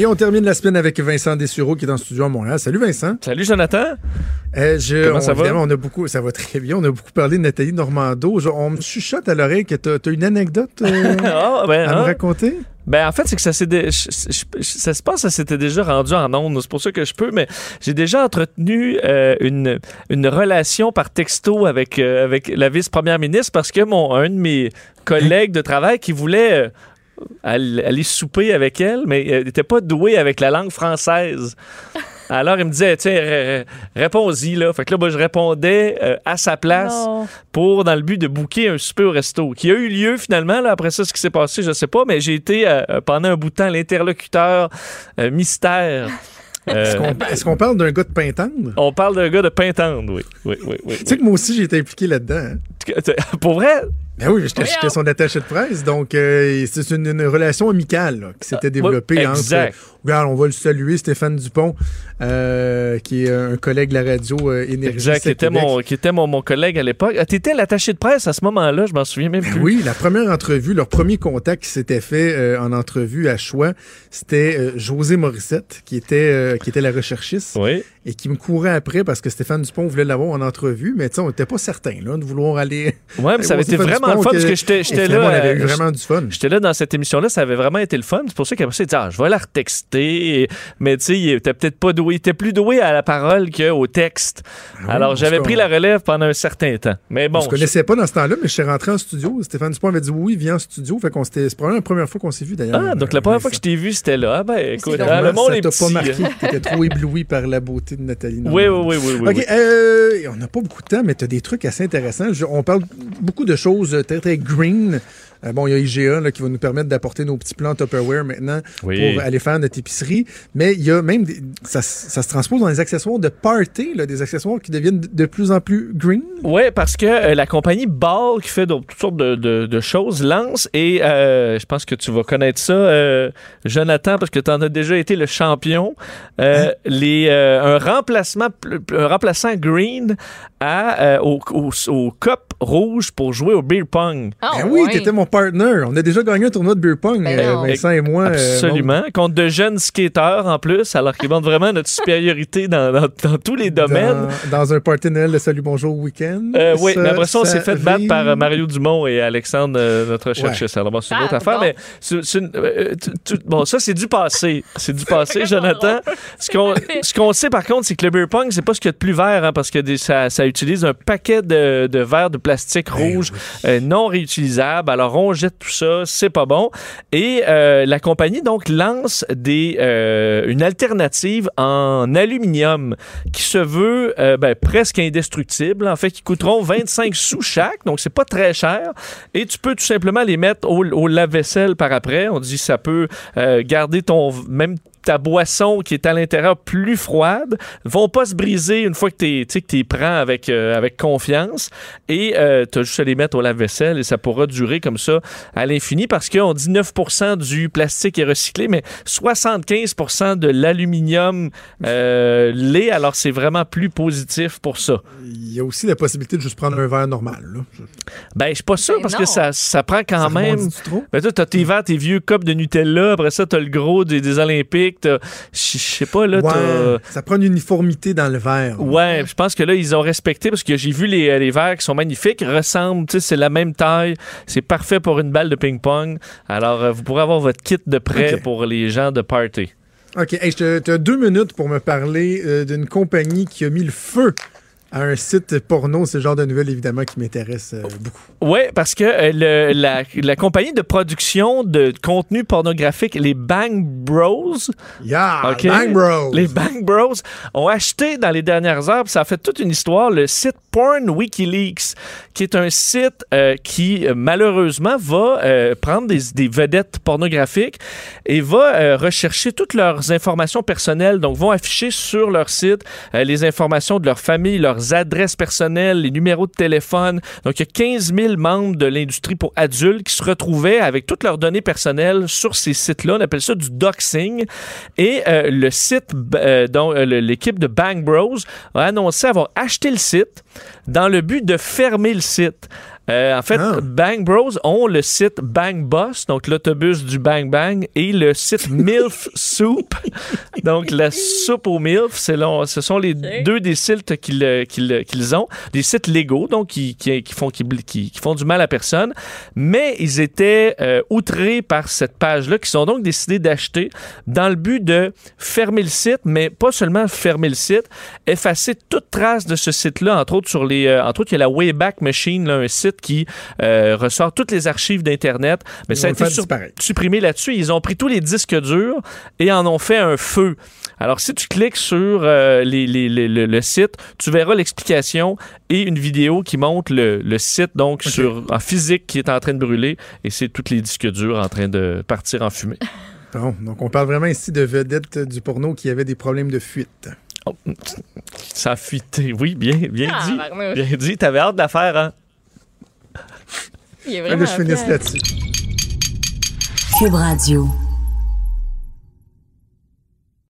Et on termine la semaine avec Vincent Dessureau qui est dans le studio à Montréal. Salut Vincent. Salut Jonathan. Euh, je, Comment on, ça va? évidemment, on a beaucoup, ça va très bien. On a beaucoup parlé de Nathalie Normando. Je- on me chuchote à l'oreille que tu as, une anecdote euh, Ah, ben, à me hein? raconter? Ben, en fait, c'est que ça s'est dé- ça se passe, ça s'était déjà rendu en ondes. C'est pour ça que je peux, mais j'ai déjà entretenu euh, une, une relation par texto avec, euh, avec la vice-première ministre parce que mon, un de mes collègues de travail qui voulait euh, aller, aller souper avec elle, mais il n'était pas doué avec la langue française. Alors, il me disait, tiens, ré- ré- réponds-y, là. Fait que là, ben, je répondais euh, à sa place Non. pour, dans le but de booker un souper au resto, qui a eu lieu finalement. Là, après ça, ce qui s'est passé, je sais pas, mais j'ai été euh, euh, pendant un bout de temps l'interlocuteur euh, mystère. Euh, Est-ce qu'on parle d'un gars de Pintendre? on parle d'un gars de Pintendre, oui. Oui, oui, oui. Tu sais que moi aussi, j'ai été impliqué là-dedans. hein. Pour vrai? Ben oui, j'étais son attaché de presse, donc euh, c'est une, une relation amicale là, qui s'était développée Ah, ouais, exact. entre. Regarde, on va le saluer, Stéphane Dupont, euh, qui est un collègue de la radio euh, Énergie. Exact, qui était, mon, qui était mon, mon collègue à l'époque. Ah, T'étais l'attaché de presse à ce moment-là, je m'en souviens même Ben plus. oui, la première entrevue, leur premier contact qui s'était fait euh, en entrevue à Choix, c'était euh, José Morissette, qui était, euh, qui était la recherchiste Oui. et qui me courait après parce que Stéphane Dupont voulait l'avoir en entrevue, mais tu sais, on n'était pas certain là, de vouloir aller. Ouais, mais ça avait été vraiment le fun parce que j'étais là. On avait eu euh, vraiment du fun. J'étais là dans cette émission-là, ça avait vraiment été le fun. C'est pour ça qu'après ça, il dit, ah, je vais la retexter. Et- Mais tu sais, il était peut-être pas doué. Il était plus doué à la parole qu'au texte. Ah Alors, j'avais pris la relève pendant un certain temps. Mais bon. on se connaissait pas dans ce temps-là, mais je suis rentré en studio. Stéphane Dupont avait dit oui, viens en studio. Fait qu'on s'était. C'est probablement la première fois qu'on s'est vu d'ailleurs. Ah, donc la Euh, première fois que je t'ai vu, c'était là. Ah, ben, écoute, hein, le monde ça est petit. pas marqué que t'étais trop ébloui par la beauté de Nathalie Oui, oui, oui. OK, euh, on n'a pas beaucoup de temps, mais tu as des trucs assez intéressants. On parle beaucoup de choses euh, très, très green. Euh, bon, il y a IGA là, qui va nous permettre d'apporter nos petits plans Tupperware maintenant Oui. pour aller faire notre épicerie. Mais il y a même, des- ça, ça se transpose dans les accessoires de party, là, des accessoires qui deviennent de plus en plus green. Oui, parce que euh, la compagnie Ball, qui fait donc toutes sortes de, de- de choses, lance, et euh, je pense que tu vas connaître ça, Jonathan, parce que tu en as déjà été le champion, euh, les, un, remplacement, un remplaçant green à, au, au, au cup rouge pour jouer au beer pong. Ah, ben oui, ouais. t'étais mon partner. On a déjà gagné un tournoi de beer pong, Ben euh. Vincent et moi. euh, Absolument. Contre de jeunes skateurs en plus, alors qu'ils montrent vraiment notre supériorité dans, dans- dans tous les domaines. Dans, un party Noël de Salut Bonjour Week-end. Euh, oui, mais après ça, on s'est fait battre vit- par euh, Mario Dumont et Alexandre, euh, notre chercheuse. Alors, bon, c'est une Ah, autre affaire, bon. mais c'est- c'est une- euh, tu- tu- bon, ça, c'est du passé. C'est du passé, Jonathan. Ce qu'on ce qu'on sait, par contre, c'est que le beer pong, c'est pas ce qu'il y a de plus vert, hein, parce que des- ça, ça utilise un paquet de, de verres de plastique rouge euh, non réutilisables. Alors, on jette tout ça, c'est pas bon. Et euh, la compagnie, donc, lance des, euh, une alternative en aluminium qui se veut euh, ben, presque indestructible. En fait, qui coûteront 25 sous chaque, donc c'est pas très cher. Et tu peux tout simplement les mettre au, au lave-vaisselle par après. On dit ça peut euh, garder ton même ta boisson qui est à l'intérieur plus froide vont pas se briser une fois que tu sais que tu prends avec euh, avec confiance et euh, tu as juste à les mettre au lave-vaisselle et ça pourra durer comme ça à l'infini parce qu'on dit 9% du plastique est recyclé mais 75% de l'aluminium euh, l'est alors c'est vraiment plus positif pour ça. Il y a aussi la possibilité de juste prendre un verre normal. Là. Ben je suis pas sûr Ben parce non. que ça ça prend quand Ça même? Ben toi, t'as tes verres, tes vieux copes de Nutella, après ça, t'as le gros des, des Olympiques, t'as... Je sais pas, là, Ouais, t'as... ça prend une uniformité dans le verre. Ouais, je pense que là, ils ont respecté parce que j'ai vu les, les verres qui sont magnifiques, ressemblent, tu sais, c'est la même taille, c'est parfait pour une balle de ping-pong. Alors, euh, vous pourrez avoir votre kit de prêt pour les gens de party. OK, hey, tu as deux minutes pour me parler euh, d'une compagnie qui a mis le feu à un site porno. C'est le genre de nouvelles, évidemment, qui m'intéresse euh, beaucoup. Oui, parce que euh, le- la, la compagnie de production de contenu pornographique, les Bang Bros, Yeah! OK. Bang Bros! Les Bang Bros ont acheté dans les dernières heures, ça a fait toute une histoire, le site Porn Wikileaks, qui est un site euh, qui, malheureusement, va prendre des, des vedettes pornographiques et va rechercher toutes leurs informations personnelles. Donc, vont afficher sur leur site les informations de leur famille, leurs leurs adresses personnelles, les numéros de téléphone. Donc, il y a 15 000 membres de l'industrie pour adultes qui se retrouvaient avec toutes leurs données personnelles sur ces sites-là. On appelle ça du doxing. Et euh, le site, euh, dont euh, l'équipe de Bang Bros a annoncé avoir acheté le site dans le but de fermer le site. Euh, en fait, Ah. Bang Bros ont le site Bang Boss, donc l'autobus du Bang Bang, et le site MILF Soup, donc la soupe aux MILF. C'est là- ce sont les deux des sites qu'ils euh, qu'ils ont, des sites légaux, donc qui, qui, qui font, qui, qui- qui font du mal à personne. Mais ils étaient euh, outrés par cette page-là, qui sont donc décidés d'acheter dans le but de fermer le site, mais pas seulement fermer le site, effacer toute trace de ce site-là, entre autres sur les, euh, entre autres il y a la Wayback Machine, là, un site qui euh, ressort toutes les archives d'Internet. Mais Ils ça a été sur- supprimé là-dessus. Ils ont pris tous les disques durs et en ont fait un feu. Alors, si tu cliques sur euh, les- les- les- le, le site, tu verras l'explication et une vidéo qui montre le, le site donc sur en physique qui est en train de brûler et c'est tous les disques durs en train de partir en fumée. Bon, donc on parle vraiment ici de vedettes du porno qui avaient des problèmes de fuite. Oh, ça a fuité. Oui, bien, bien Ah, dit. barnouche. Bien dit. T'avais hâte de la faire, hein? Il est Là, vraiment je finisse fier. là-dessus. Cube Radio.